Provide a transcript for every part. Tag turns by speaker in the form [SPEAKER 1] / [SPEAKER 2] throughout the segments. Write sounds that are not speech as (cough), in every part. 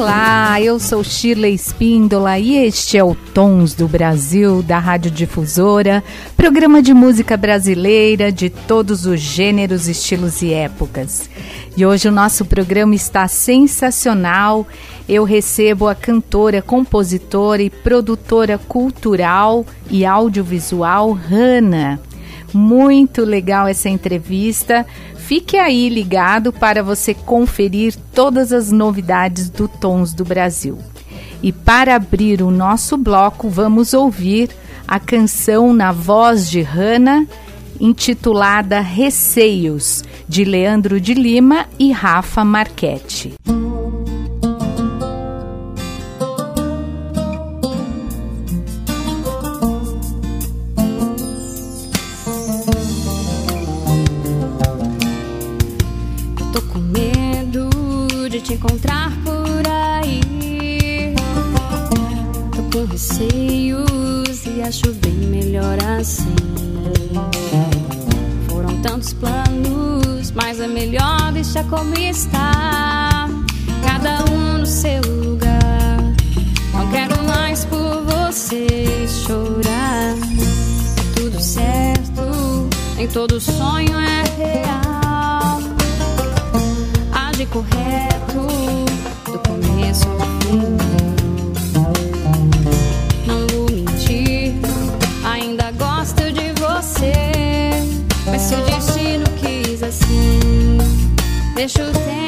[SPEAKER 1] Olá, eu sou Shirley Espíndola e este é o Tons do Brasil, da Rádio Difusora, programa de música brasileira de todos os gêneros, estilos e épocas. E hoje o nosso programa está sensacional. Eu recebo a cantora, compositora e produtora cultural e audiovisual Hanna. Muito legal essa entrevista. Fique aí ligado para você conferir todas as novidades do Tons do Brasil. E para abrir o nosso bloco, vamos ouvir a canção na voz de Hanna, intitulada Receios, de Leandro de Lima e Rafa Marchetti.
[SPEAKER 2] Acho bem melhor assim. Foram tantos planos, mas é melhor deixar como está. Cada um no seu lugar. Não quero mais por você chorar. É tudo certo, nem todo sonho é real. Age correto, do começo ao fim. Deixa o tempo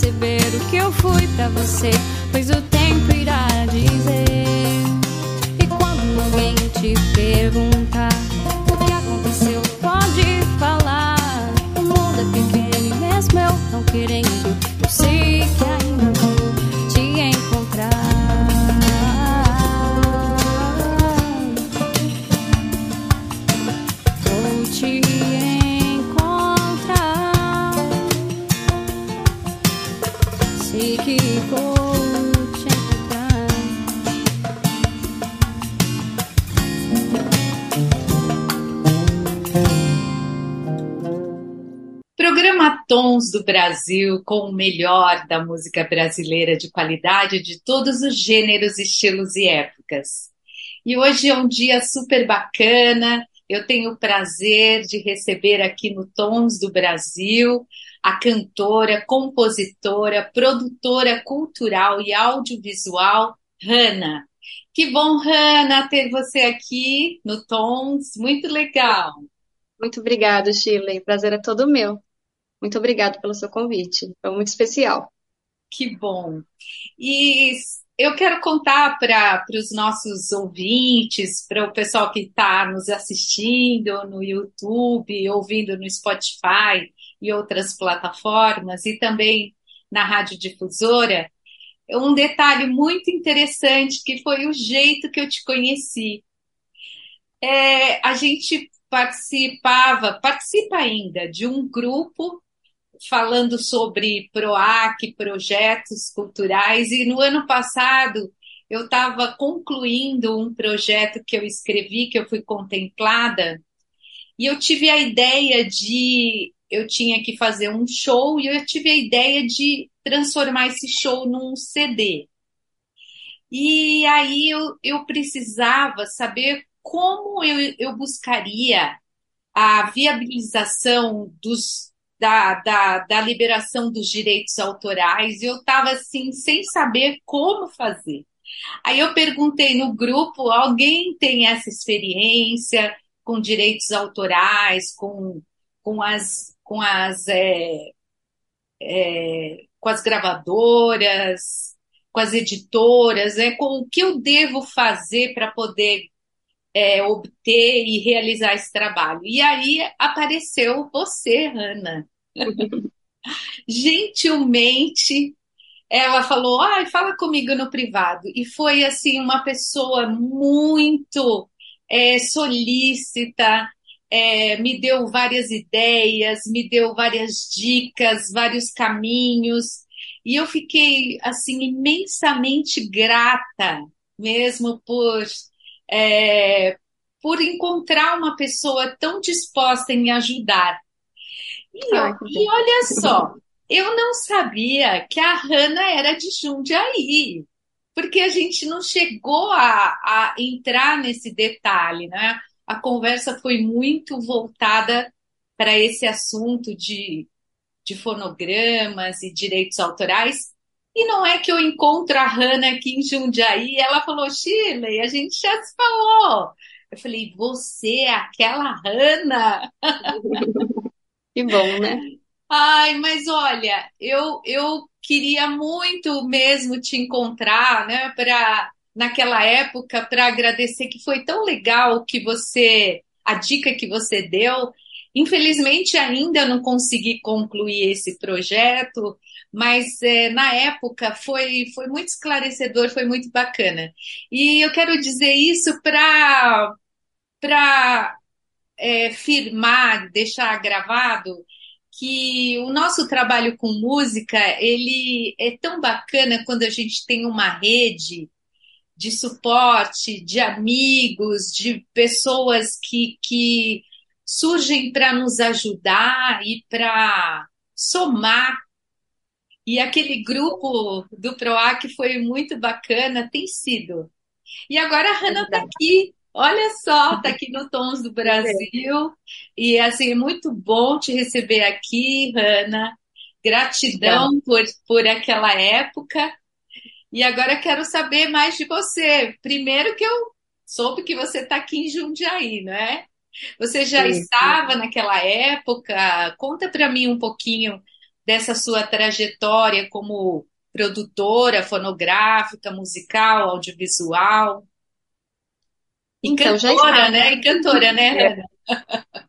[SPEAKER 2] perceber o que eu fui pra você,
[SPEAKER 1] Brasil com o melhor da música brasileira de qualidade de todos os gêneros, estilos e épocas. E hoje é um dia super bacana.
[SPEAKER 3] eu tenho o prazer de receber aqui no Tons do Brasil a cantora, compositora, produtora cultural e audiovisual Hanna. Que bom, Hanna, ter você aqui no Tons, muito legal.
[SPEAKER 4] Muito obrigada, Shirley. Prazer é todo meu. Muito obrigada pelo seu convite. Foi muito especial.
[SPEAKER 3] Que bom. E eu quero contar para os nossos ouvintes, para o pessoal que está nos assistindo no YouTube, ouvindo no Spotify e outras plataformas, e também na Rádio Difusora, um detalhe muito interessante que foi o jeito que eu te conheci. É, a gente participava, participa ainda de um grupo falando sobre PROAC, projetos culturais, e no ano passado eu estava concluindo um projeto que eu escrevi, que eu fui contemplada, e eu tive a ideia de. Eu tinha que fazer um show e eu tive a ideia de transformar esse show num CD. E aí eu, eu precisava saber como eu, eu buscaria a viabilização dos, da, da, da liberação dos direitos autorais e eu estava assim, sem saber como fazer. Aí eu perguntei no grupo: alguém tem essa experiência com direitos autorais, com, com as, com as, é, é, com as gravadoras, com as editoras, é, com o que eu devo fazer para poder é, obter e realizar esse trabalho. E aí apareceu você, Ana. (laughs) Gentilmente, ela falou: ai, fala comigo no privado. E foi assim, uma pessoa muito é, solícita, é, me deu várias ideias, me deu várias dicas, vários caminhos. E eu fiquei assim imensamente grata mesmo por é, por encontrar uma pessoa tão disposta em me ajudar. E, Ai, e olha (laughs) só, eu não sabia que a Hanna era de Jundiaí, porque a gente não chegou a, a entrar nesse detalhe, né? A conversa foi muito voltada para esse assunto de, de fonogramas e direitos autorais, e não é que eu encontro a Hanna aqui em Jundiaí, ela falou, Shirley, a gente já se falou. Eu falei, você é aquela Hanna? (laughs)
[SPEAKER 4] Que bom, né?
[SPEAKER 3] Ai, mas olha, eu, eu queria muito mesmo te encontrar, né, para naquela época para agradecer que foi tão legal que você a dica que você deu. Infelizmente ainda não consegui concluir esse projeto, mas é, na época foi, foi muito esclarecedor, foi muito bacana. E eu quero dizer isso para para é, firmar, deixar gravado que o nosso trabalho com música ele é tão bacana quando a gente tem uma rede de suporte, de amigos, de pessoas que, que surgem para nos ajudar e para somar e aquele grupo do PROAC foi muito bacana, tem sido. E agora a Hanna está aqui. Olha só, está aqui no (laughs) Tons do Brasil. E assim, é muito bom te receber aqui, Hanna. Gratidão por, por aquela época. E agora quero saber mais de você. Primeiro que eu soube que você está aqui em Jundiaí, não é? Você já sim, estava sim. naquela época? Conta para mim um pouquinho dessa sua trajetória como produtora fonográfica, musical, audiovisual. E então, cantora, né? E cantora, né?
[SPEAKER 4] É,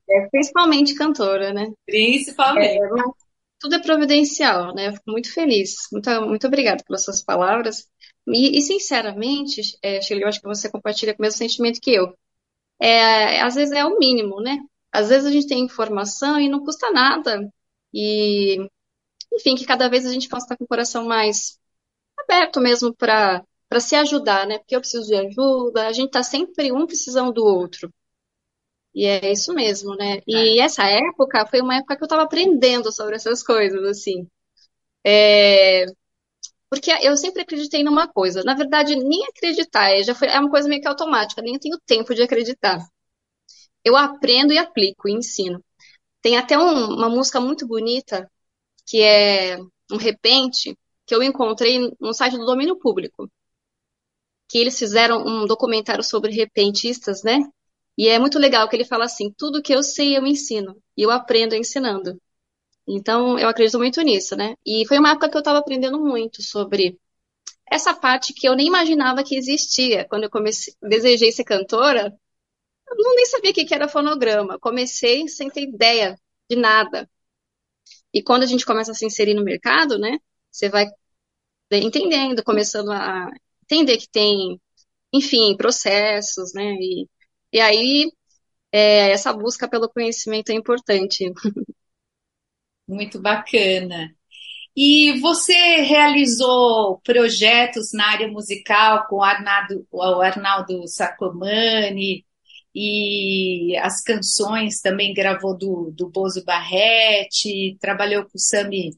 [SPEAKER 4] é, principalmente cantora, né?
[SPEAKER 3] Principalmente. É,
[SPEAKER 4] tudo é providencial, né? Eu fico muito feliz. Muito, muito obrigada pelas suas palavras. E, e sinceramente, é, Shirley, eu acho que você compartilha com o mesmo sentimento que eu. É, às vezes é o mínimo, né? Às vezes a gente tem informação e não custa nada. E enfim, que cada vez a gente possa estar com o coração mais aberto mesmo para para se ajudar, né? Porque eu preciso de ajuda, a gente está sempre um precisando do outro. E é isso mesmo, né? E é. essa época foi uma época que eu estava aprendendo sobre essas coisas, assim. É... Porque eu sempre acreditei numa coisa. Na verdade, nem acreditar, é, já foi, é uma coisa meio que automática, nem tenho tempo de acreditar. eu aprendo e aplico e ensino. Tem até um, uma música muito bonita que é um repente que eu encontrei no site do domínio público, que eles fizeram um documentário sobre repentistas, né? E é muito legal que ele fala assim: tudo que eu sei eu ensino e eu aprendo ensinando. Então eu acredito muito nisso, né? E foi uma época que eu estava aprendendo muito sobre essa parte que eu nem imaginava que existia. Quando eu comecei, desejei ser cantora, eu nem sabia o que era fonograma. Comecei sem ter ideia de nada. E quando a gente começa a se inserir no mercado, né? Você vai entendendo, começando a entender que tem, enfim, processos, né? E, e aí é, essa busca pelo conhecimento é importante. (laughs)
[SPEAKER 1] Muito bacana. E você realizou projetos na área musical com o Arnaldo, o Arnaldo Sacomani e as canções também gravou do, do Bozo Barrete, trabalhou com o Sami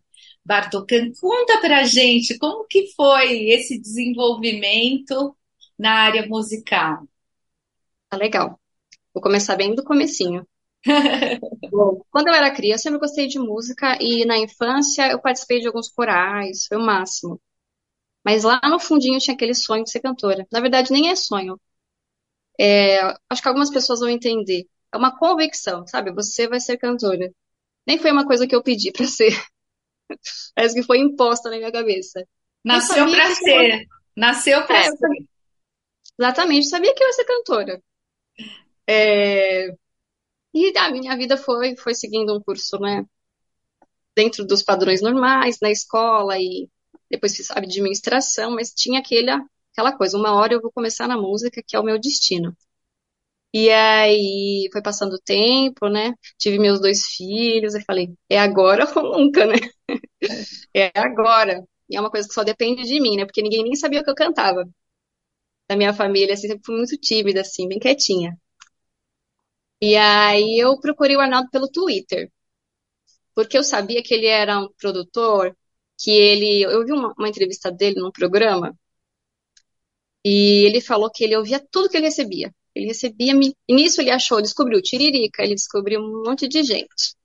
[SPEAKER 1] Bartocan. Conta pra gente como que foi esse desenvolvimento na área musical.
[SPEAKER 4] Tá legal. Vou começar bem do comecinho. (laughs) Bom, quando eu era criança, eu sempre gostei de música e na infância eu participei de alguns corais, foi o máximo. Mas lá no fundinho tinha aquele sonho de ser cantora. Na verdade, nem é sonho. É, acho que algumas pessoas vão entender. É uma convicção, sabe? Você vai ser cantora. Nem foi uma coisa que eu pedi para ser. (laughs) Parece que foi imposta na minha cabeça.
[SPEAKER 1] Nasceu para ser. Nasceu para é, ser.
[SPEAKER 4] Exatamente, sabia que eu ia ser cantora. É, e a minha vida foi, foi seguindo um curso, né? Dentro dos padrões normais, na escola, e depois fiz administração, mas tinha aquele, aquela coisa, uma hora eu vou começar na música, que é o meu destino. E aí foi passando o tempo, né? Tive meus dois filhos, e falei, é agora ou nunca, né? (laughs) é agora. E é uma coisa que só depende de mim, né? Porque ninguém nem sabia o que eu cantava. Da minha família, assim, sempre fui muito tímida, assim, bem quietinha. E aí eu procurei o Arnaldo pelo Twitter, porque eu sabia que ele era um produtor, que ele, eu vi uma, uma entrevista dele num programa, e ele falou que ele ouvia tudo que ele recebia. Ele recebia, e nisso ele achou, descobriu Tiririca, ele descobriu um monte de gente.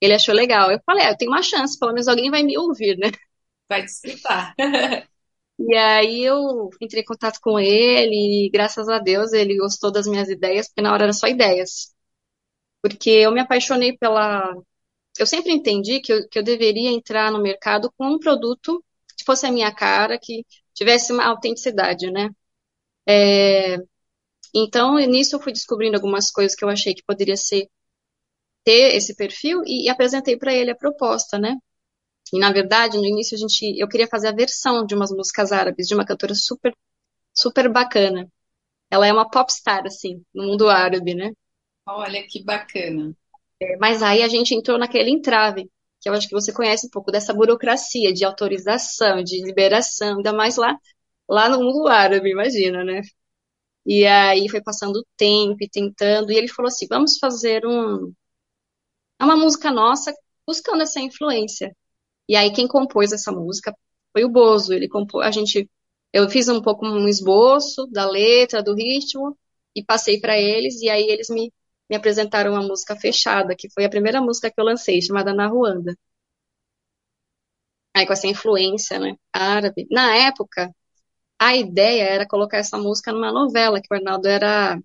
[SPEAKER 4] Ele achou legal. Eu falei, ah, eu tenho uma chance, pelo menos alguém vai me ouvir, né?
[SPEAKER 1] Vai desfrutar. (laughs)
[SPEAKER 4] E aí eu entrei em contato com ele e graças a Deus ele gostou das minhas ideias, porque na hora eram só ideias porque eu me apaixonei pela. Eu sempre entendi que eu, que eu deveria entrar no mercado com um produto que fosse a minha cara, que tivesse uma autenticidade, né? É... Então, nisso eu fui descobrindo algumas coisas que eu achei que poderia ser ter esse perfil e, e apresentei para ele a proposta, né? E na verdade, no início a gente, eu queria fazer a versão de umas músicas árabes de uma cantora super, super bacana. Ela é uma popstar assim, no mundo árabe, né?
[SPEAKER 1] Olha que bacana.
[SPEAKER 4] É, mas aí a gente entrou naquele entrave, que eu acho que você conhece um pouco dessa burocracia de autorização, de liberação, ainda mais lá, lá no mundo árabe, imagina, né? E aí foi passando o tempo e tentando, e ele falou assim: vamos fazer um, uma música nossa buscando essa influência. E aí quem compôs essa música foi o Bozo. Ele compôs, a gente, eu fiz um pouco um esboço da letra, do ritmo e passei para eles e aí eles me me apresentaram uma música fechada, que foi a primeira música que eu lancei, chamada Na Ruanda. Aí com essa influência, né, árabe. Na época, a ideia era colocar essa música numa novela, que o Arnaldo era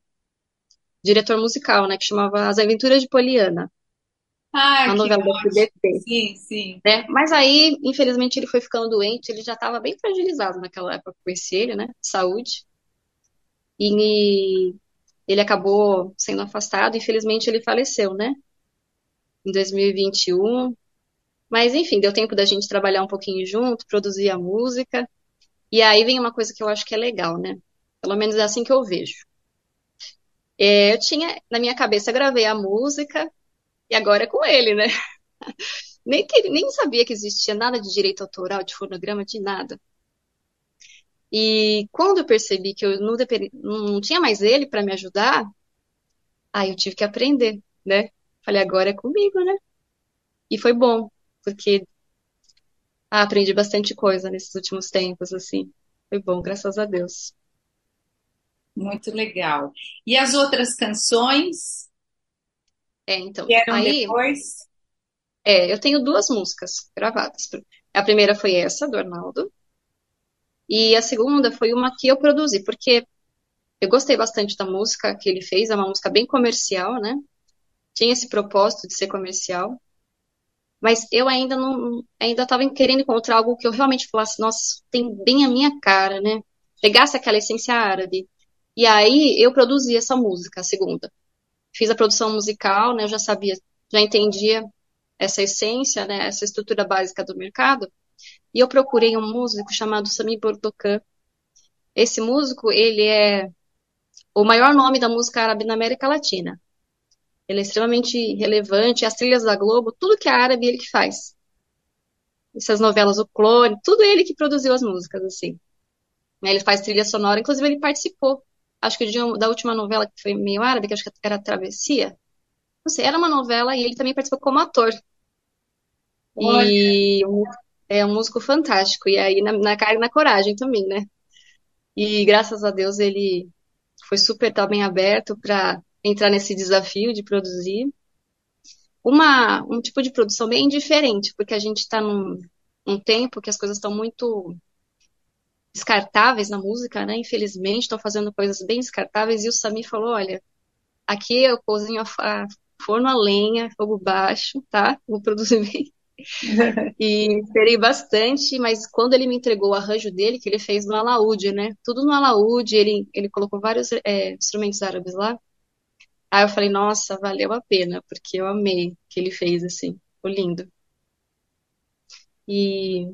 [SPEAKER 4] diretor musical, né, que chamava As Aventuras de Poliana.
[SPEAKER 1] Ah,
[SPEAKER 4] uma novela
[SPEAKER 1] da SBT. Sim, sim.
[SPEAKER 4] Né? Mas aí, infelizmente, ele foi ficando doente, ele já estava bem fragilizado naquela época, conheci ele, né, saúde. E ele acabou sendo afastado, infelizmente ele faleceu, né? Em 2021. Mas enfim, deu tempo da gente trabalhar um pouquinho junto, produzir a música. E aí vem uma coisa que eu acho que é legal, né? Pelo menos é assim que eu vejo. É, eu tinha, na minha cabeça, gravei a música e agora é com ele, né? (laughs) nem, que, nem sabia que existia nada de direito autoral, de fonograma, de nada. E quando eu percebi que eu não, não tinha mais ele para me ajudar, aí eu tive que aprender, né? Falei, agora é comigo, né? E foi bom, porque ah, aprendi bastante coisa nesses últimos tempos, assim. Foi bom, graças a Deus.
[SPEAKER 1] Muito legal. E as outras canções?
[SPEAKER 4] É, então,
[SPEAKER 3] Vieram
[SPEAKER 4] aí,
[SPEAKER 3] depois?
[SPEAKER 4] é, eu tenho duas músicas gravadas. A primeira foi essa, do Arnaldo, e a segunda foi uma que eu produzi, porque eu gostei bastante da música que ele fez, é uma música bem comercial, né? Tinha esse propósito de ser comercial, mas eu ainda não, ainda estava querendo encontrar algo que eu realmente falasse, nossa, tem bem a minha cara, né? Pegasse aquela essência árabe. E aí eu produzi essa música, a segunda. Fiz a produção musical, né? Eu já sabia, já entendia essa essência, né? Essa estrutura básica do mercado. E eu procurei um músico chamado Sami Bordokan. Esse músico, ele é o maior nome da música árabe na América Latina. Ele é extremamente relevante. As trilhas da Globo, tudo que é árabe, ele que faz. Essas novelas, O Clone, tudo ele que produziu as músicas, assim. Ele faz trilha sonora, inclusive ele participou. Acho que da última novela que foi meio árabe, que acho que era Travessia. Não sei, era uma novela e ele também participou como ator. Olha. E é um músico fantástico. E aí, na, na cara e na coragem também, né? E graças a Deus ele foi super também aberto para entrar nesse desafio de produzir. Uma, um tipo de produção bem diferente, porque a gente está num, num tempo que as coisas estão muito descartáveis na música, né? Infelizmente, estão fazendo coisas bem descartáveis. E o Sami falou: olha, aqui eu cozinho a, a forno a lenha, fogo baixo, tá? Vou produzir bem. (laughs) e esperei bastante, mas quando ele me entregou o arranjo dele, que ele fez no alaúde, né? Tudo no alaúde, ele, ele colocou vários é, instrumentos árabes lá. Aí eu falei, nossa, valeu a pena, porque eu amei o que ele fez, assim, ficou lindo. E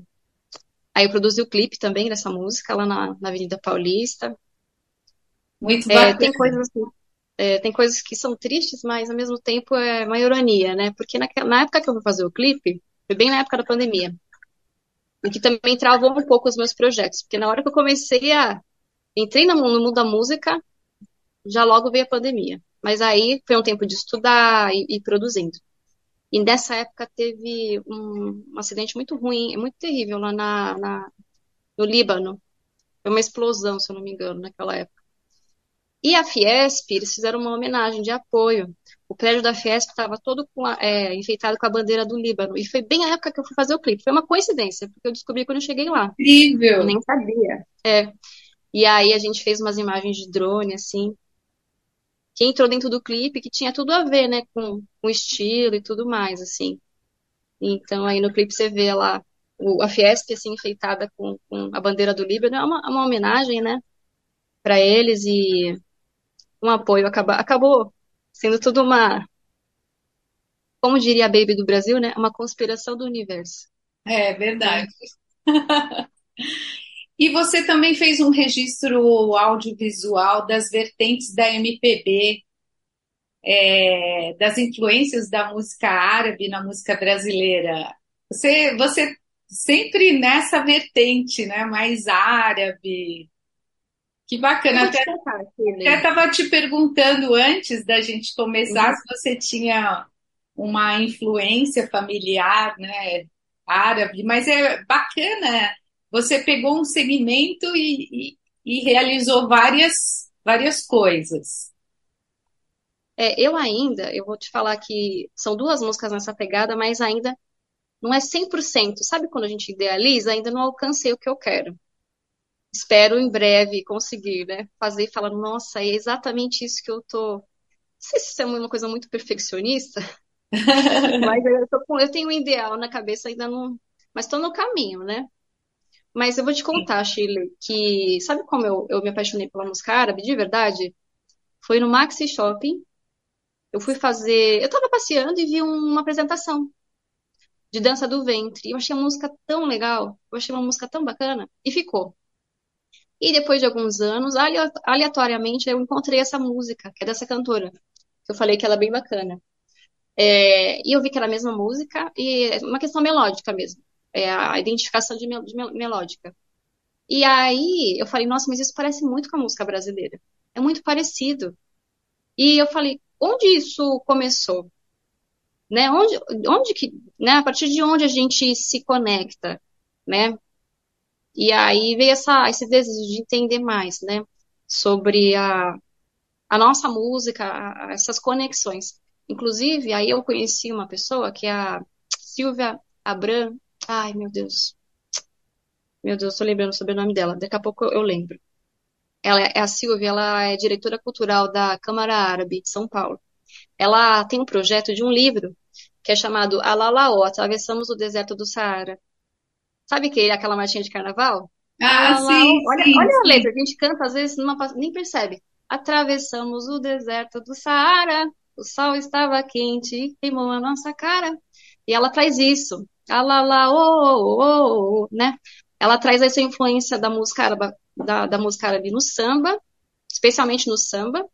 [SPEAKER 4] aí eu produzi o clipe também dessa música lá na, na Avenida Paulista.
[SPEAKER 3] Muito é,
[SPEAKER 4] Tem coisas assim, é, tem coisas que são tristes, mas ao mesmo tempo é uma ironia, né? Porque na, na época que eu fui fazer o clipe, foi bem na época da pandemia. E que também travou um pouco os meus projetos, porque na hora que eu comecei a. Entrei no mundo da música, já logo veio a pandemia. Mas aí foi um tempo de estudar e, e produzindo. E nessa época teve um, um, acidente muito ruim, muito terrível lá na, na, no Líbano. Foi uma explosão, se eu não me engano, naquela época. E a Fiesp, eles fizeram uma homenagem de apoio. O prédio da Fiesp estava todo com a, é, enfeitado com a bandeira do Líbano. E foi bem a época que eu fui fazer o clipe. Foi uma coincidência, porque eu descobri quando eu cheguei lá.
[SPEAKER 3] Incrível!
[SPEAKER 4] Eu nem sabia. É. E aí a gente fez umas imagens de drone, assim que entrou dentro do clipe, que tinha tudo a ver, né, com o estilo e tudo mais, assim. Então, aí no clipe você vê lá o, a Fiesp, assim, enfeitada com, com a bandeira do Líbano, é uma, é uma homenagem, né, para eles e um apoio. Acaba, acabou sendo tudo uma, como diria a Baby do Brasil, né, uma conspiração do universo.
[SPEAKER 3] É verdade. (laughs) E você também fez um registro audiovisual das vertentes da MPB, é, das influências da música árabe na música brasileira. Você, você sempre nessa vertente, né? Mais árabe. Que bacana. Até estava te perguntando antes da gente começar uhum. se você tinha uma influência familiar, né? Árabe, mas é bacana você pegou um segmento e, e, e realizou várias, várias coisas.
[SPEAKER 4] É, eu ainda, eu vou te falar que são duas músicas nessa pegada, mas ainda não é 100%. Sabe quando a gente idealiza? Ainda não alcancei o que eu quero. Espero em breve conseguir, né? Fazer e falar, nossa, é exatamente isso que eu tô. Não sei se isso é uma coisa muito perfeccionista, (laughs) mas eu, tô, eu tenho um ideal na cabeça, ainda não. Mas estou no caminho, né? Mas eu vou te contar, Shirley, que sabe como eu, eu me apaixonei pela música árabe, de verdade? Foi no Maxi Shopping. Eu fui fazer. Eu tava passeando e vi uma apresentação de dança do ventre. Eu achei a música tão legal, eu achei uma música tão bacana, e ficou. E depois de alguns anos, aleatoriamente, eu encontrei essa música, que é dessa cantora, que eu falei que ela é bem bacana. É, e eu vi que era a mesma música, e é uma questão melódica mesmo é, a identificação de, mel, de mel, melódica. E aí eu falei, nossa, mas isso parece muito com a música brasileira. É muito parecido. E eu falei, onde isso começou? Né? Onde, onde que, né? A partir de onde a gente se conecta, né? E aí veio essa, esse desejo de entender mais, né? Sobre a, a nossa música, a, essas conexões. Inclusive, aí eu conheci uma pessoa que é a Silvia Abram. Ai, meu Deus. Meu Deus, estou lembrando sobre o nome dela. Daqui a pouco eu lembro. Ela é a Silvia, ela é diretora cultural da Câmara Árabe de São Paulo. Ela tem um projeto de um livro que é chamado Alalaó, Atravessamos o Deserto do Saara. Sabe que é aquela marchinha de carnaval?
[SPEAKER 3] Ah,
[SPEAKER 4] Alalaó.
[SPEAKER 3] sim,
[SPEAKER 4] Olha,
[SPEAKER 3] sim,
[SPEAKER 4] olha a letra, a gente canta às vezes numa, nem percebe. Atravessamos o deserto do Saara, o sol estava quente e queimou a nossa cara. E ela traz isso. Alalaó, oh, oh, oh, né? Ela traz essa influência da música árabe, da, da música árabe no samba, especialmente no samba.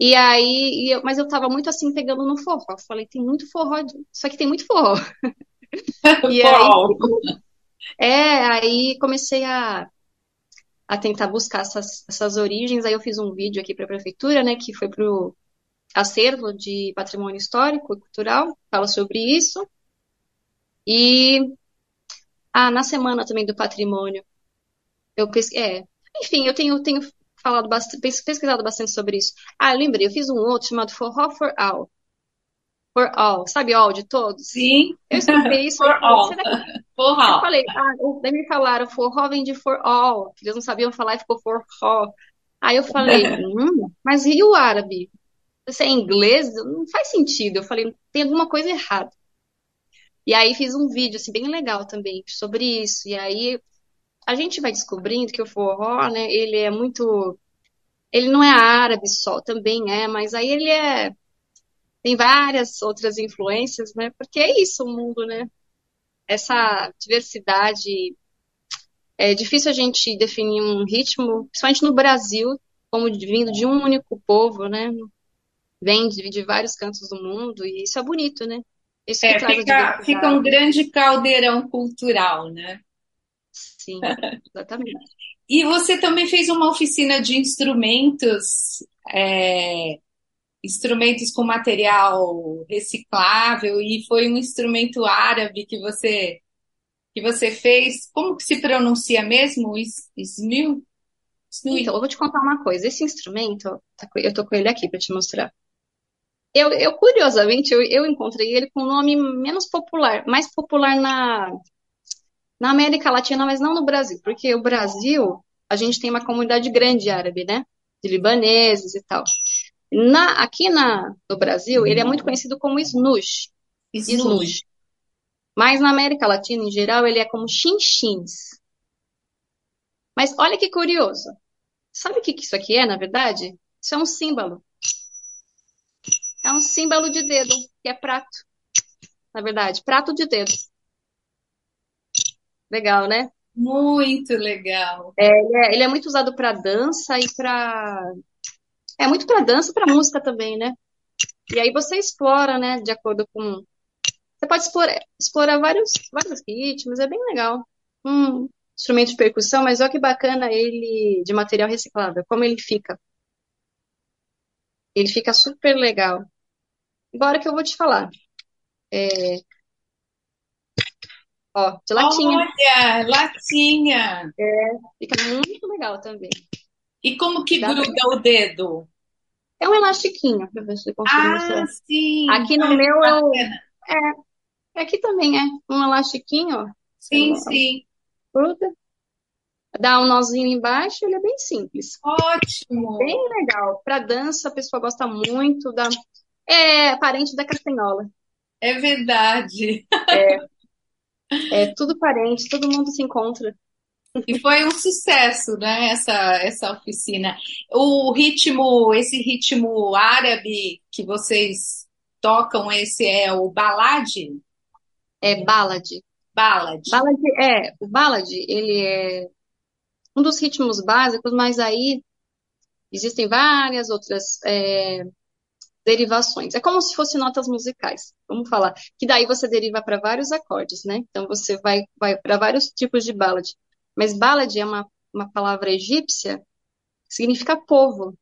[SPEAKER 4] E aí, e eu- mas eu tava muito assim pegando no forró. Eu falei, tem muito forró, isso aqui tem muito forró. (laughs) E aí, é, aí comecei a, a tentar buscar essas, essas origens. Aí eu fiz um vídeo aqui para a prefeitura, né, que foi pro acervo de patrimônio histórico e cultural, fala sobre isso. E ah, na semana também do patrimônio, eu pesquei, é, enfim, eu tenho, tenho falado bastante, pesquisado bastante sobre isso. Ah, eu lembrei, eu fiz um outro chamado Forró for All. For All, sabe all de todos?
[SPEAKER 3] Sim,
[SPEAKER 4] Eu escutei isso (laughs)
[SPEAKER 3] for all.
[SPEAKER 4] será que (laughs) Eu
[SPEAKER 3] Forró.
[SPEAKER 4] falei, ah, daí me falaram, forró vem de for all, que eles não sabiam falar e ficou forró. Aí eu falei, (laughs) hum, mas e o árabe? Se é inglês, não faz sentido. Eu falei, tem alguma coisa errada. E aí fiz um vídeo, assim, bem legal também sobre isso. E aí a gente vai descobrindo que o forró, né, ele é muito... Ele não é árabe só, também é, mas aí ele é... Tem várias outras influências, né? Porque é isso o mundo, né? Essa diversidade É difícil a gente definir um ritmo, principalmente no Brasil, como vindo de um único povo, né? Vem de, de vários cantos do mundo, e isso é bonito, né? Isso
[SPEAKER 3] É, fica, fica um grande caldeirão cultural, né?
[SPEAKER 4] Sim, (laughs) exatamente.
[SPEAKER 3] E você também fez uma oficina de instrumentos, é, instrumentos com material reciclável, e foi um instrumento árabe que você que você fez. Como que se pronuncia mesmo? Is- Ismil?
[SPEAKER 4] Então, eu vou te contar uma coisa. Esse instrumento, eu tô com ele aqui para te mostrar. Eu, eu curiosamente, eu, eu encontrei ele com um nome menos popular, mais popular na, na América Latina, mas não no Brasil, porque o Brasil, a gente tem uma comunidade grande árabe, né? De libaneses e tal. Na, aqui na, no Brasil, ele é muito conhecido como snoosh,
[SPEAKER 3] Isnur.
[SPEAKER 4] snoosh. Mas na América Latina, em geral, ele é como chinchins. Mas olha que curioso. Sabe o que que isso aqui é, na verdade? Isso é um símbolo. É um símbolo de dedo, que é prato. Na verdade, prato de dedo. Legal, né?
[SPEAKER 3] Muito legal.
[SPEAKER 4] Ele é, ele é muito usado para dança e para. É muito para dança e para música também, né? E aí você explora, né, de acordo com. Você pode explorar, explorar vários, vários ritmos, é bem legal. Um instrumento de percussão, mas olha que bacana ele de material reciclável, como ele fica. Ele fica super legal. Agora que eu vou te falar. É, ó, de latinha.
[SPEAKER 3] Olha, latinha.
[SPEAKER 4] Fica muito legal também.
[SPEAKER 3] E como que
[SPEAKER 4] Dá pra-
[SPEAKER 3] gruda o dedo?
[SPEAKER 4] É um elastiquinho, pra ver se eu consigo
[SPEAKER 3] Ah,
[SPEAKER 4] mostrar.
[SPEAKER 3] sim.
[SPEAKER 4] Aqui no meu eu.
[SPEAKER 3] bacana.
[SPEAKER 4] Aqui também é um elastiquinho, ó.
[SPEAKER 3] Sim,
[SPEAKER 4] Você
[SPEAKER 3] sim.
[SPEAKER 4] gruda, dá um nozinho embaixo, ele é bem simples.
[SPEAKER 3] Ótimo.
[SPEAKER 4] Bem legal. Pra dança, a pessoa gosta muito da. É parente da castanhola.
[SPEAKER 3] É verdade.
[SPEAKER 4] É tudo parente, todo mundo se encontra.
[SPEAKER 3] E foi um sucesso, né, essa, essa oficina. O ritmo, esse ritmo árabe que vocês tocam, esse é o balade?
[SPEAKER 4] É ballad.
[SPEAKER 3] Ballad.
[SPEAKER 4] Ballad é, o ballad, ele é um dos ritmos básicos, mas aí existem várias outras é, derivações. É como se fossem notas musicais, vamos falar. Que daí você deriva para vários acordes, né? Então você vai, vai para vários tipos de ballad. Mas ballad é uma, uma palavra egípcia que significa povo.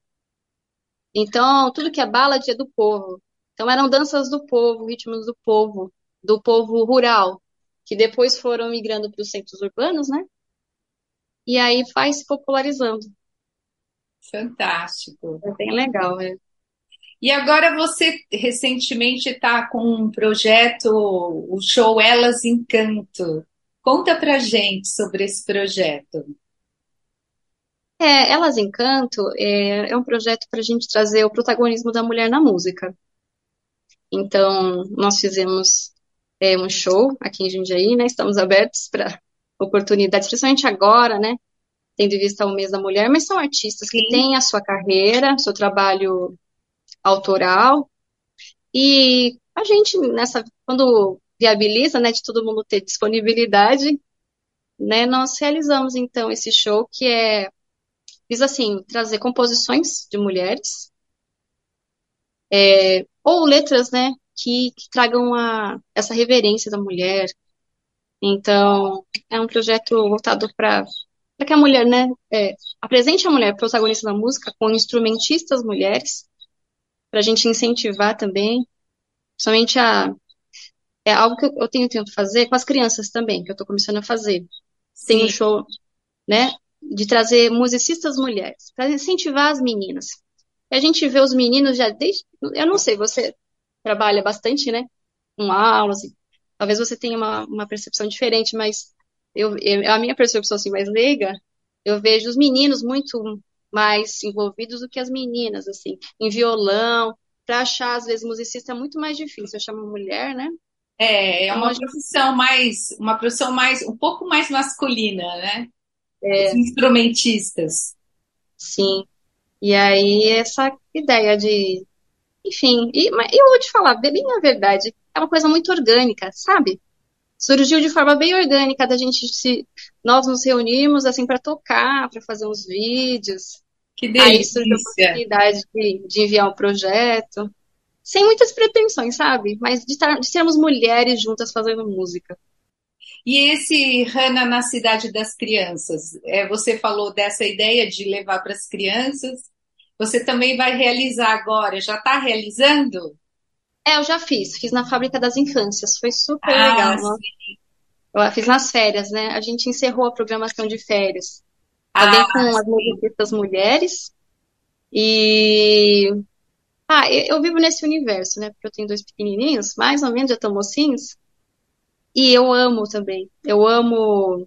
[SPEAKER 4] Então, tudo que é ballad é do povo. Então, eram danças do povo, ritmos do povo, do povo rural, que depois foram migrando para os centros urbanos, né? E aí vai se popularizando.
[SPEAKER 3] Fantástico.
[SPEAKER 4] É bem legal, é.
[SPEAKER 3] E agora você recentemente está com um projeto, o show Elas Encanto. Conta pra gente sobre esse projeto.
[SPEAKER 4] É, Elas Encanto é, é um projeto para a gente trazer o protagonismo da mulher na música. Então, nós fizemos é, um show aqui em Jundiaí, né? Estamos abertos para oportunidades, principalmente agora, né? Tendo em vista o mês da mulher, mas são artistas que têm a sua carreira, seu trabalho autoral, e a gente, nessa, quando viabiliza, né, de todo mundo ter disponibilidade, né, nós realizamos então esse show que é diz assim trazer composições de mulheres é, ou letras, né, que, que tragam a, essa reverência da mulher. Então, é um projeto voltado para para que a mulher, né, é, apresente a mulher protagonista da música com instrumentistas mulheres, para a gente incentivar também, somente a é algo que eu tenho tentado fazer com as crianças também, que eu estou começando a fazer. Tem um show, né, de trazer musicistas mulheres, para incentivar as meninas. E a gente vê os meninos já desde, eu não sei, você trabalha bastante, né, com aulas, talvez você tenha uma, uma percepção diferente, mas eu, eu, a minha percepção assim mais leiga, eu vejo os meninos muito mais envolvidos do que as meninas, assim, em violão, para achar às vezes musicista é muito mais difícil, achar uma mulher, né?
[SPEAKER 3] É, é uma então, profissão mais, uma profissão mais, um pouco mais masculina, né? É, Os instrumentistas.
[SPEAKER 4] Sim. E aí essa ideia de, enfim, e, mas eu vou te falar, bem na verdade, é uma coisa muito orgânica, sabe? Surgiu de forma bem orgânica da gente se, nós nos reunimos assim para tocar, para fazer uns vídeos.
[SPEAKER 3] Que delícia.
[SPEAKER 4] Aí surgiu a possibilidade de, de enviar um projeto sem muitas pretensões, sabe? Mas de, tar, de sermos mulheres juntas fazendo música.
[SPEAKER 3] E esse Hannah na Cidade das Crianças, é, você falou dessa ideia de levar para as crianças. Você também vai realizar agora? Já está realizando?
[SPEAKER 4] É, eu já fiz. Fiz na Fábrica das Infâncias. Foi super ah, legal. Eu fiz nas férias, né? A gente encerrou a programação de férias. Também ah, com as musicistas mulheres. E ah, eu vivo nesse universo, né? Porque eu tenho dois pequenininhos, mais ou menos já estão mocinhos. E eu amo também. Eu amo.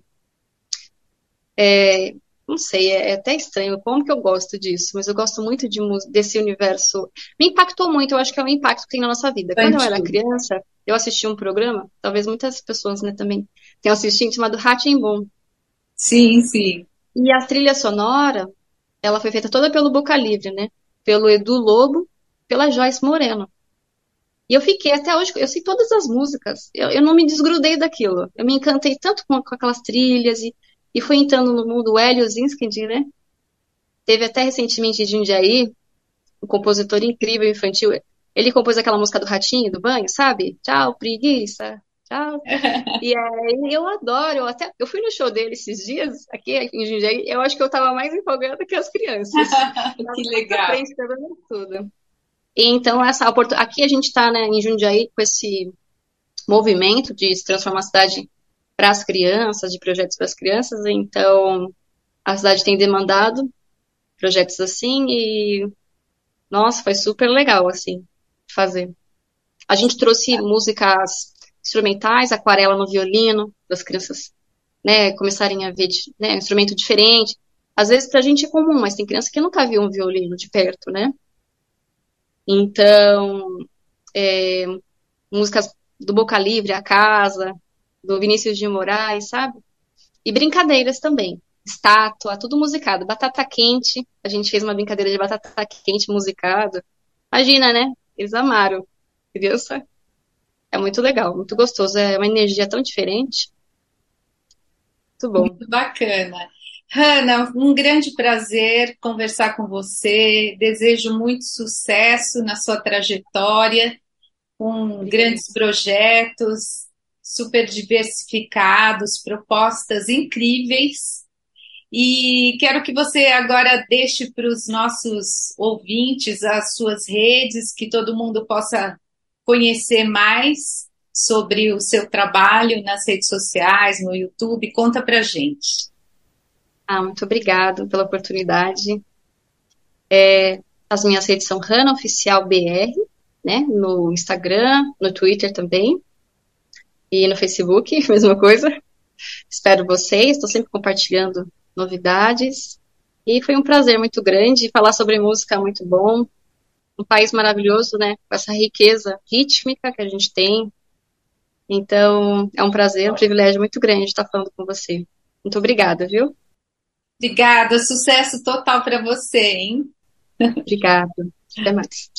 [SPEAKER 4] É, não sei, é, é, até estranho como que eu gosto disso, mas eu gosto muito de, desse universo. Me impactou muito, eu acho que é um impacto que tem na nossa vida. Quando eu era criança, eu assisti um programa, talvez muitas pessoas né, também tenham assistido, chamado Boom.
[SPEAKER 3] Sim, sim.
[SPEAKER 4] E a trilha sonora, ela foi feita toda pelo Boca Livre, né? Pelo Edu Lobo pela Joyce Moreno. E eu fiquei até hoje, eu sei todas as músicas, eu, eu não me desgrudei daquilo. Eu me encantei tanto com, com aquelas trilhas e, e fui entrando no mundo. Hélio Zinskind, né? Teve até recentemente de Jundiaí, um compositor incrível infantil. Ele compôs aquela música do ratinho, do banho, sabe? Tchau, preguiça. Tchau. (laughs) e aí eu adoro, eu até eu fui no show dele esses dias, aqui em Jundiaí, eu acho que eu tava mais empolgada que as crianças. (laughs)
[SPEAKER 3] que legal. Frente,
[SPEAKER 4] tudo. Então, essa aqui a gente está né, em Jundiaí com esse movimento de se transformar a cidade para as crianças, de projetos para as crianças. Então, a cidade tem demandado projetos assim e, nossa, foi super legal, assim, fazer. A gente trouxe músicas instrumentais, aquarela no violino, das crianças, né, começarem a ver né, um instrumento diferente. Às vezes para a gente é comum, mas tem criança que nunca viu um violino de perto, né? Então, é, músicas do Boca Livre, A Casa, do Vinícius de Moraes, sabe? E brincadeiras também. Estátua, tudo musicado. Batata quente, a gente fez uma brincadeira de batata quente musicado. Imagina, né? Eles amaram. Criança. É muito legal, muito gostoso. É uma energia tão diferente. Muito bom.
[SPEAKER 3] Muito bacana. Hanna, um grande prazer conversar com você. Desejo muito sucesso na sua trajetória, com grandes projetos, super diversificados, propostas incríveis. E quero que você agora deixe para os nossos ouvintes as suas redes, que todo mundo possa conhecer mais sobre o seu trabalho nas redes sociais, no YouTube. Conta para gente.
[SPEAKER 4] Ah, muito obrigado pela oportunidade. É, As minhas redes são Rana Oficial BR, né? No Instagram, no Twitter também. E no Facebook, (laughs) mesma coisa. Espero vocês, estou sempre compartilhando novidades. E foi um prazer muito grande falar sobre música muito bom. Um país maravilhoso, né? Com essa riqueza rítmica que a gente tem. Então, é um prazer, um privilégio muito grande estar falando com você. Muito obrigada, viu?
[SPEAKER 3] Obrigada, sucesso total para você, hein?
[SPEAKER 4] Obrigada. Até mais.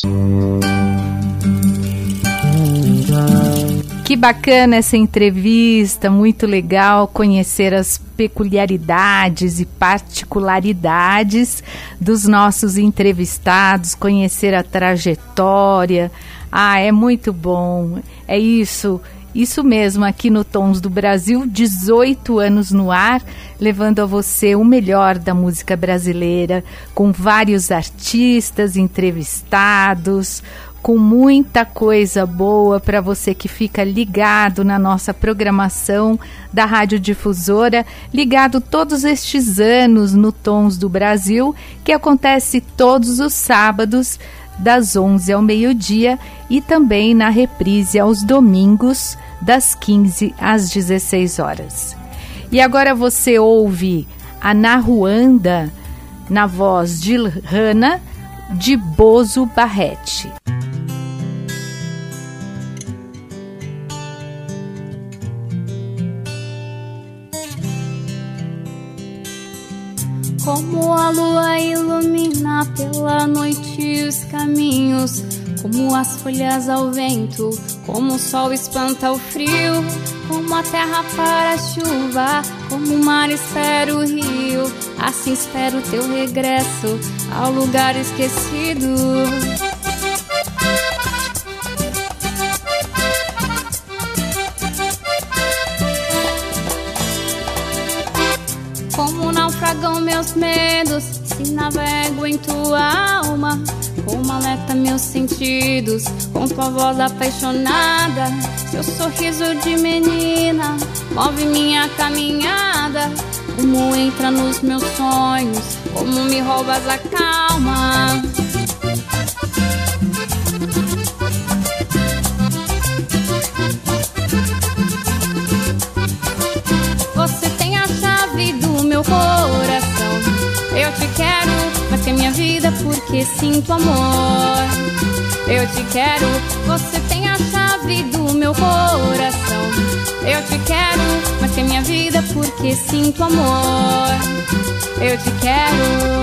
[SPEAKER 1] Que bacana essa entrevista, muito legal conhecer as peculiaridades e particularidades dos nossos entrevistados, conhecer a trajetória. Ah, é muito bom. É isso. Isso mesmo, aqui no Tons do Brasil, 18 anos no ar, levando a você o melhor da música brasileira, com vários artistas entrevistados, com muita coisa boa para você que fica ligado na nossa programação da Rádio Difusora, ligado todos estes anos no Tons do Brasil, que acontece todos os sábados das 11 ao meio-dia e também na reprise aos domingos das 15 às 16 horas. E agora você ouve a Naruanda na voz de Rana de Bozo Barrete.
[SPEAKER 2] Como a lua ilumina pela noite os caminhos, como as folhas ao vento, como o sol espanta o frio, como a terra para a chuva, como o mar espera o rio, assim espero teu regresso ao lugar esquecido. Tragam meus medos, se navego em tua alma. Como alerta meus sentidos, com tua voz apaixonada. Seu sorriso de menina move minha caminhada. Como entra nos meus sonhos, como me roubas a calma. Vida porque sinto amor. Eu te quero, você tem a chave do meu coração. Eu te quero mais que a minha vida porque sinto amor. Eu te quero.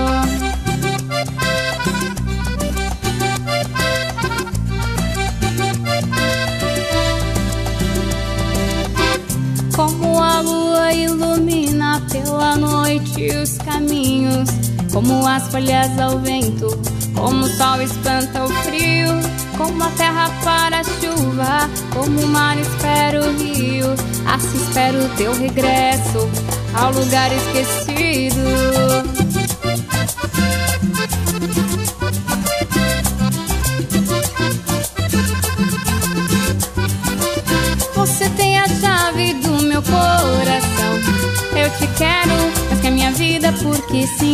[SPEAKER 2] Como a lua ilumina pela noite os caminhos, como as folhas ao vento, como o sol espanta o frio, como a terra para a chuva, como o mar espera o rio, assim espero o teu regresso ao lugar esquecido.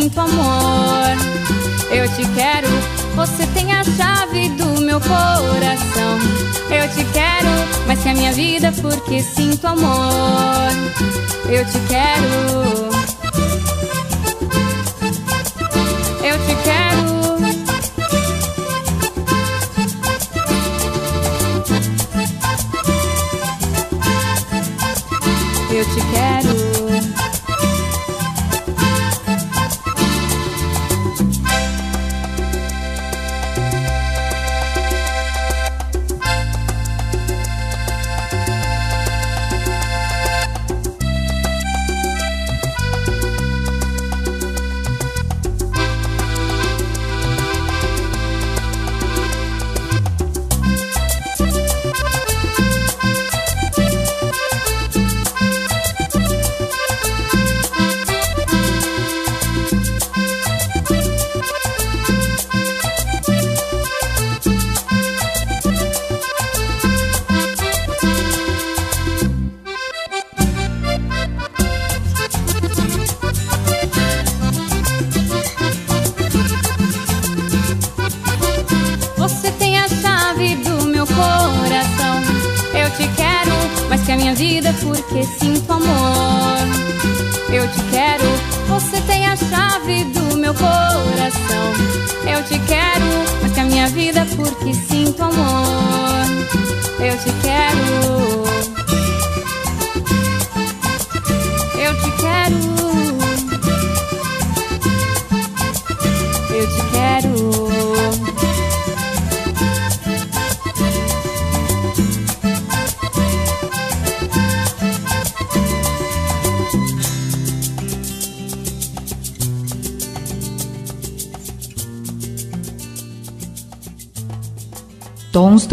[SPEAKER 2] Sinto amor. Eu te quero, você tem a chave do meu coração. Eu te quero mais que a minha vida porque sinto amor. Eu te quero. Eu te quero.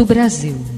[SPEAKER 2] Tons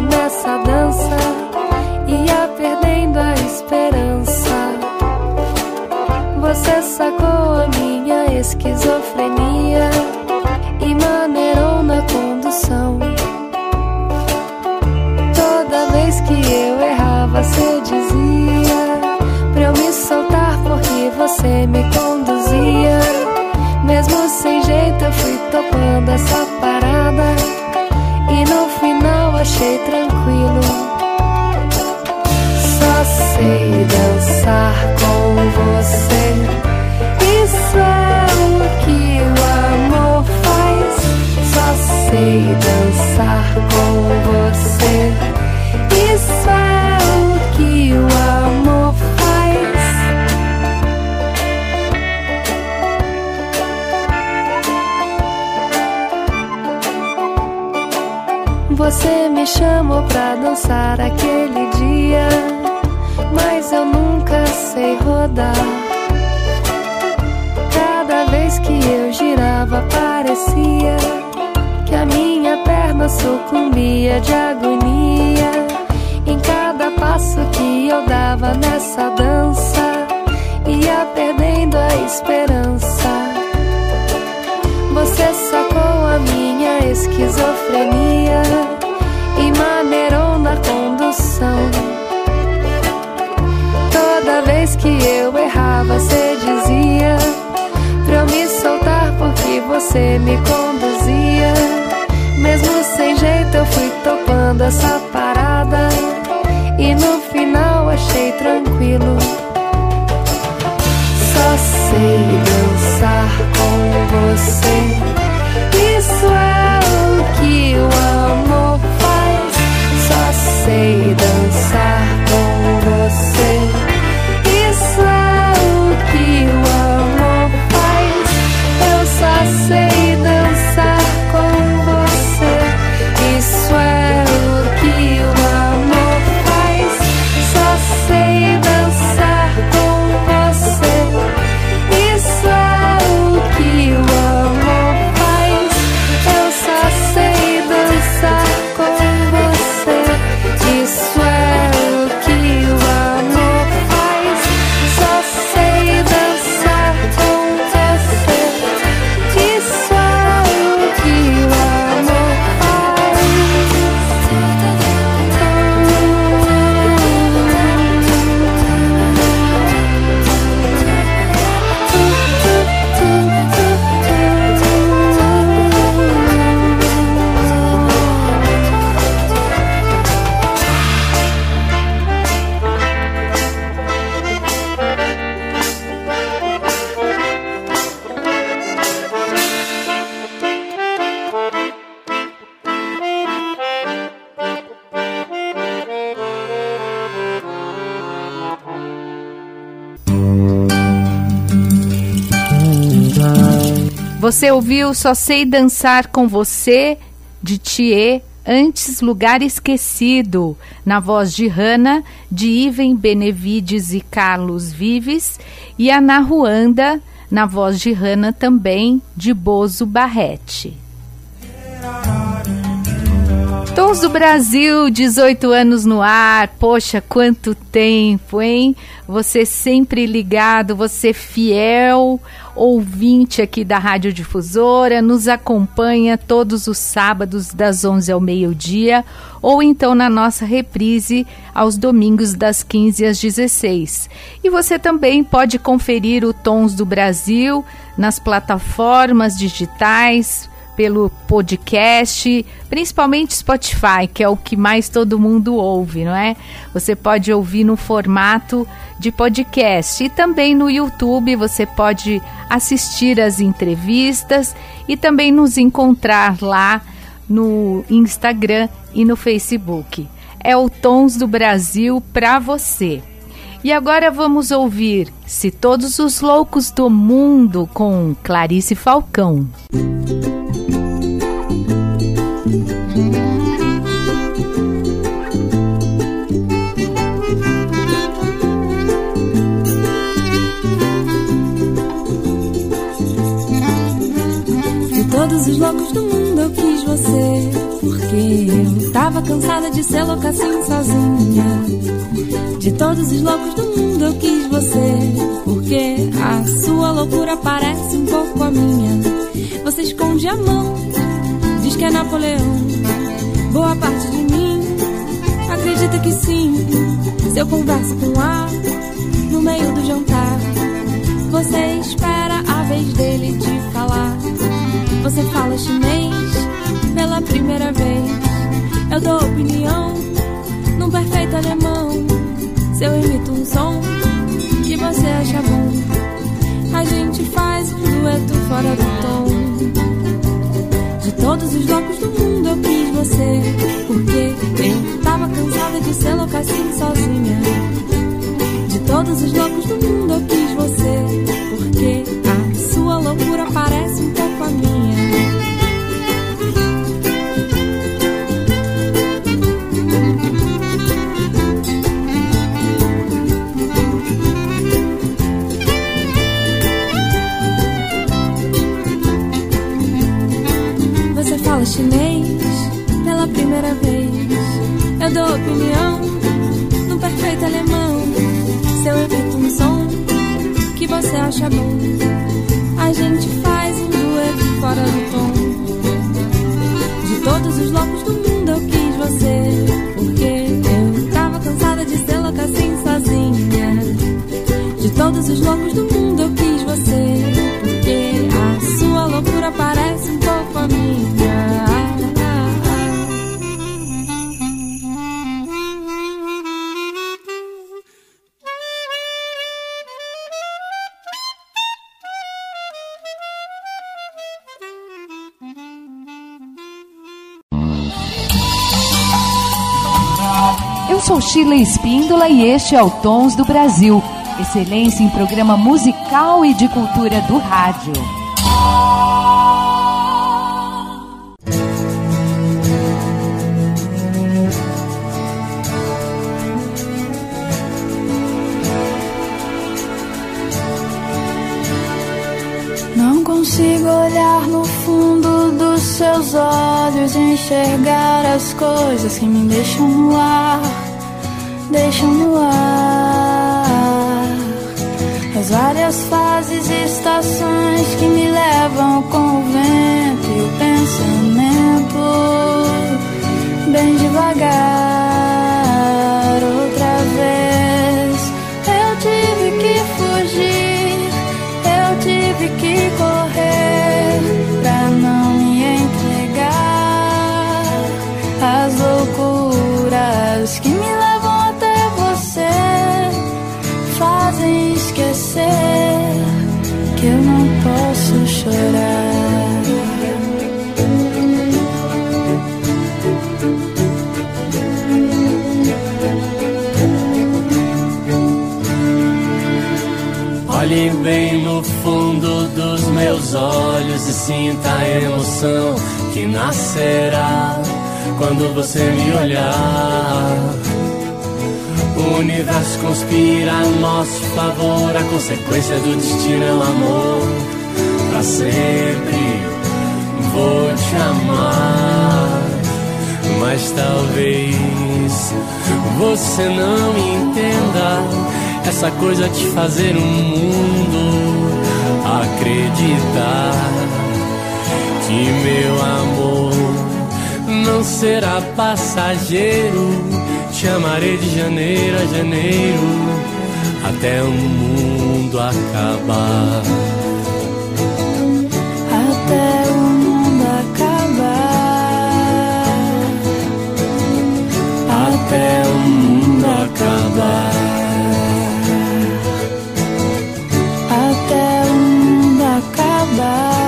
[SPEAKER 5] nessa dança, ia perdendo a esperança. Você sacou a minha esquizofrenia e maneirou na condução. Toda vez que eu errava, você dizia pra eu me soltar porque você me conduzia. Mesmo sem jeito, eu fui topando essa dançar com você. Isso é o que o amor faz. Só sei dançar com você. Isso é o que o amor faz. Você me chamou pra dançar aquele mas eu nunca sei rodar. Cada vez que eu girava, parecia que a minha perna sucumbia de agonia. Em cada passo que eu dava nessa dança, ia perdendo a esperança. Você sacou a minha esquizofrenia e maneirou na condução. Toda vez que eu errava, você dizia pra eu me soltar porque você me conduzia. Mesmo sem jeito, eu fui topando essa parada e no final achei tranquilo. Você
[SPEAKER 1] ouviu Só Sei Dançar com Você, de Thier, antes Lugar Esquecido, na voz de Hanna, de Iven Benevides e Carlos Vives, e Ana Ruanda, na voz de Hanna também, de Bozo Barrete. Tons do Brasil, 18 anos no ar. Poxa, quanto tempo, hein? Você sempre ligado, você fiel ouvinte aqui da Rádio Difusora, nos acompanha todos os sábados das 11 ao meio-dia ou então na nossa reprise aos domingos das 15 às 16. E você também pode conferir o Tons do Brasil nas plataformas digitais, pelo podcast, principalmente Spotify, que é o que mais todo mundo ouve, não é? Você pode ouvir no formato de podcast e também no YouTube você pode assistir as entrevistas e também nos encontrar lá no Instagram e no Facebook. É o Tons do Brasil para você. E agora vamos ouvir Se Todos os Loucos do Mundo com Clarice Falcão.
[SPEAKER 5] De você. Porque eu tava cansada de ser louca assim sozinha. De todos os loucos do mundo eu quis você. Porque a sua loucura parece um pouco estende a mão, diz que é Napoleão. Boa parte de mim acredita que sim. Se eu converso com A no meio do jantar, você espera a vez dele te falar. Você fala chinês pela primeira vez. Eu dou opinião num perfeito alemão. Se eu imito um som que você acha bom, a gente faz um dueto fora do tom. De todos os blocos do mundo eu quis você, porque eu tava cansada de ser louca assim sozinha. De todos os blocos do mundo Opinião no perfeito alemão. Se evito um som que você acha bom, a gente faz um dueto fora do tom. De todos os loucos do mundo eu quis você, porque eu tava cansada de ser louca assim sozinha. De todos os loucos do mundo
[SPEAKER 1] Espíndola e este é o Tons do Brasil. Excelência em programa musical e de cultura do rádio.
[SPEAKER 6] Não consigo olhar no fundo dos seus olhos e enxergar as coisas que me deixam no ar, deixam no ar. As várias fases e estações que me levam com o vento e o pensamento bem devagar. Chorar.
[SPEAKER 7] Olhe bem no fundo dos meus olhos e sinta a emoção que nascerá quando você me olhar. O universo conspira a nosso favor, a consequência do destino é o amor. Sempre vou te amar, mas talvez você não entenda essa coisa de fazer um mundo acreditar que meu amor não será passageiro. Te amarei de janeiro a janeiro até o mundo acabar.
[SPEAKER 6] Até o mundo acabar.
[SPEAKER 7] Até o mundo acabar.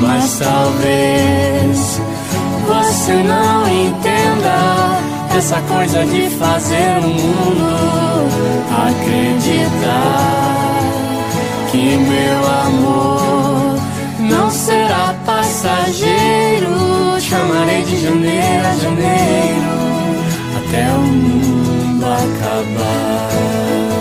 [SPEAKER 7] Mas talvez você não entenda essa coisa de fazer o mundo acreditar que meu amor passageiro. Te amarei de janeiro a janeiro até o mundo acabar.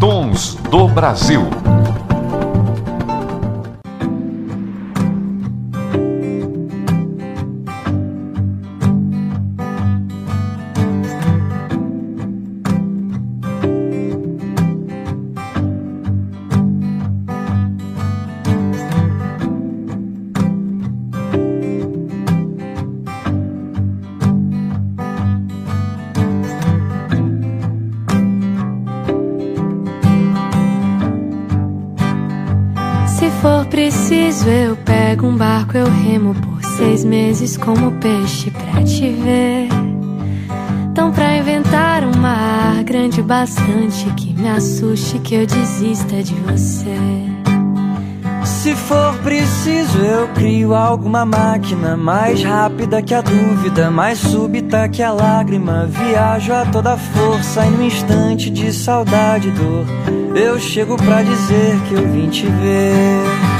[SPEAKER 8] Tons do Brasil.
[SPEAKER 5] Seis meses como peixe pra te ver. Então, pra inventar um mar grande bastante que me assuste, que eu desista de você.
[SPEAKER 9] Se for preciso, eu crio alguma máquina mais rápida que a dúvida, mais súbita que a lágrima. Viajo a toda força e no instante de saudade e dor, eu chego pra dizer que eu vim te ver.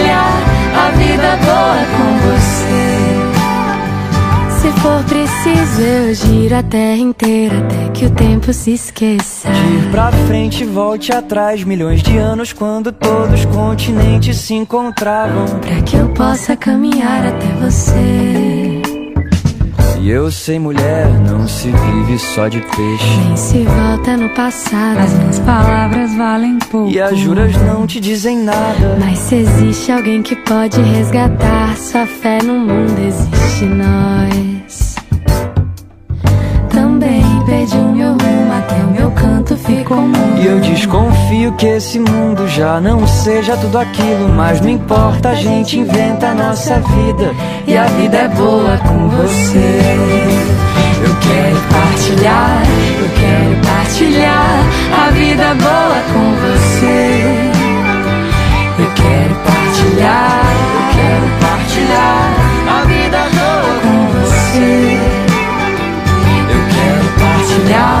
[SPEAKER 5] for preciso, eu giro a terra inteira até que o tempo se esqueça.
[SPEAKER 9] De ir pra frente, volte atrás, milhões de anos quando todos os continentes se encontravam.
[SPEAKER 5] Pra que eu possa caminhar até você.
[SPEAKER 9] E eu sei, mulher, não se vive só de peixe.
[SPEAKER 5] Nem se volta no passado.
[SPEAKER 1] As minhas palavras valem pouco.
[SPEAKER 9] E as juras não te dizem nada.
[SPEAKER 5] Mas se existe alguém que pode resgatar sua fé no mundo, existe nós. Também perdi o meu mudo.
[SPEAKER 9] E eu desconfio que esse mundo já não seja tudo aquilo. Mas não importa, a gente inventa a nossa vida. E a vida é boa com você.
[SPEAKER 5] Eu quero partilhar, eu quero partilhar a vida boa com você. Eu quero partilhar, eu quero partilhar a vida boa com você. Eu quero partilhar,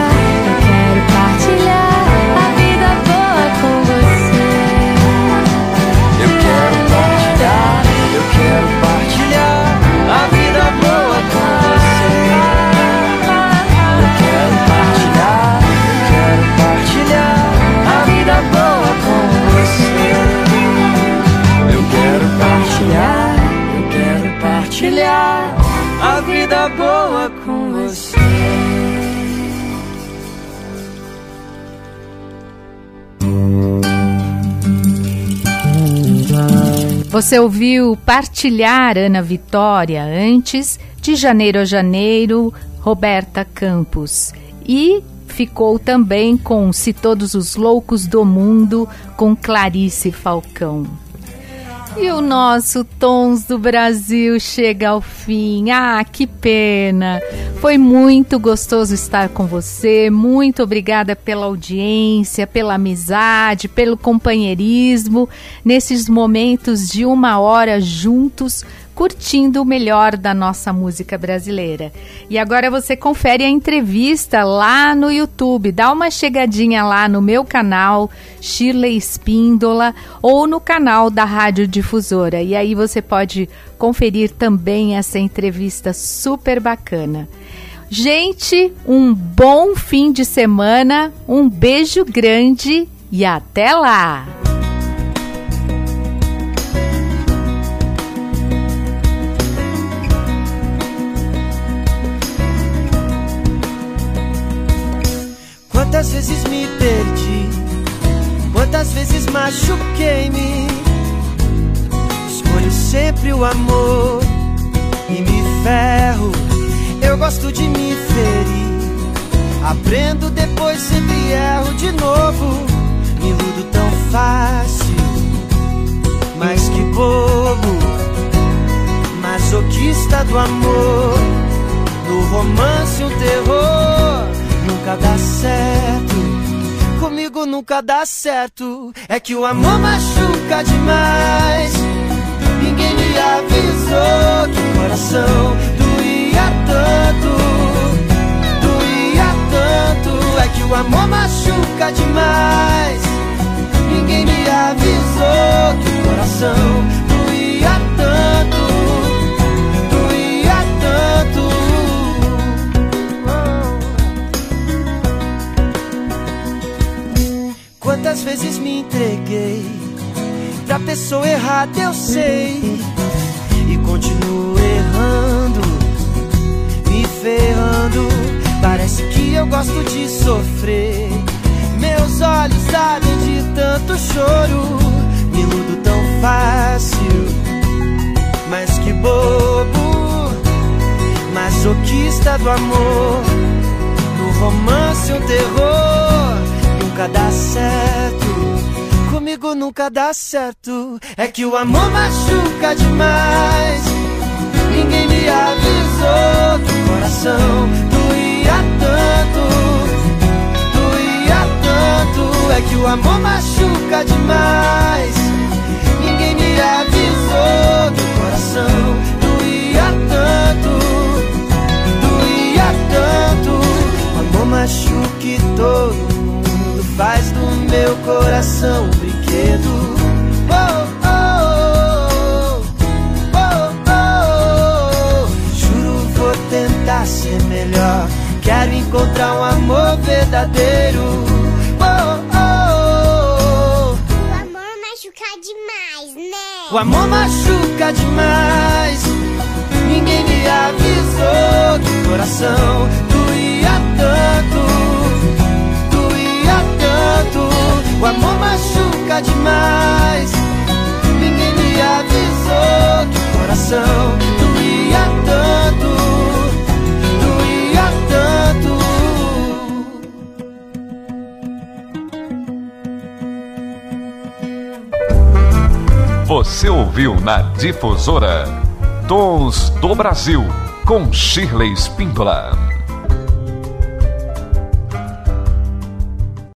[SPEAKER 9] vida boa com você. Você
[SPEAKER 1] ouviu Partilhar Ana Vitória antes de Janeiro a Janeiro, Roberta Campos. E ficou também com Se Todos os Loucos do Mundo, com Clarice Falcão. E o nosso Tons do Brasil chega ao fim. Ah, que pena! Foi muito gostoso estar com você. Muito obrigada pela audiência, pela amizade, pelo companheirismo nesses momentos de uma hora juntos curtindo o melhor da nossa música brasileira. E agora você confere a entrevista lá no YouTube. Dá uma chegadinha lá no meu canal, Shirley Espíndola, ou no canal da Rádio Difusora. E aí você pode conferir também essa entrevista super bacana. Gente, um bom fim de semana, um beijo grande e até lá!
[SPEAKER 10] Quantas vezes me perdi, quantas vezes machuquei-me. Escolho sempre o amor e me ferro. Eu gosto de me ferir. Aprendo depois, sempre erro de novo. Me iludo tão fácil, mas que bobo. Masoquista do amor, no romance um terror nunca dá certo. Comigo nunca dá certo. É que o amor machuca demais. Ninguém me avisou que o coração doía tanto. Doía tanto. É que o amor machuca demais. Ninguém me avisou que o coração doía tanto. Quantas vezes me entreguei pra pessoa errada, eu sei. E continuo errando, me ferrando. Parece que eu gosto de sofrer. Meus olhos sabem de tanto choro. Me iludo tão fácil, mas que bobo. Masoquista do amor, no romance um terror nunca dá certo. Comigo nunca dá certo. É que o amor machuca demais. Ninguém me avisou que o coração doía tanto. Doía tanto. É que o amor machuca demais. Ninguém me avisou que o coração doía tanto. Doía tanto. O amor machuque todo faz do meu coração um brinquedo. Oh, oh, oh, oh, oh. Juro vou tentar ser melhor. Quero encontrar um amor verdadeiro. Oh, oh,
[SPEAKER 11] O amor machuca demais, né?
[SPEAKER 10] o amor machuca demais. Ninguém me avisou que o coração doía tanto. O amor machuca demais. Ninguém me avisou que o coração doía tanto. Doía tanto.
[SPEAKER 8] Você ouviu na difusora Tons do Brasil com Shirley Spindola.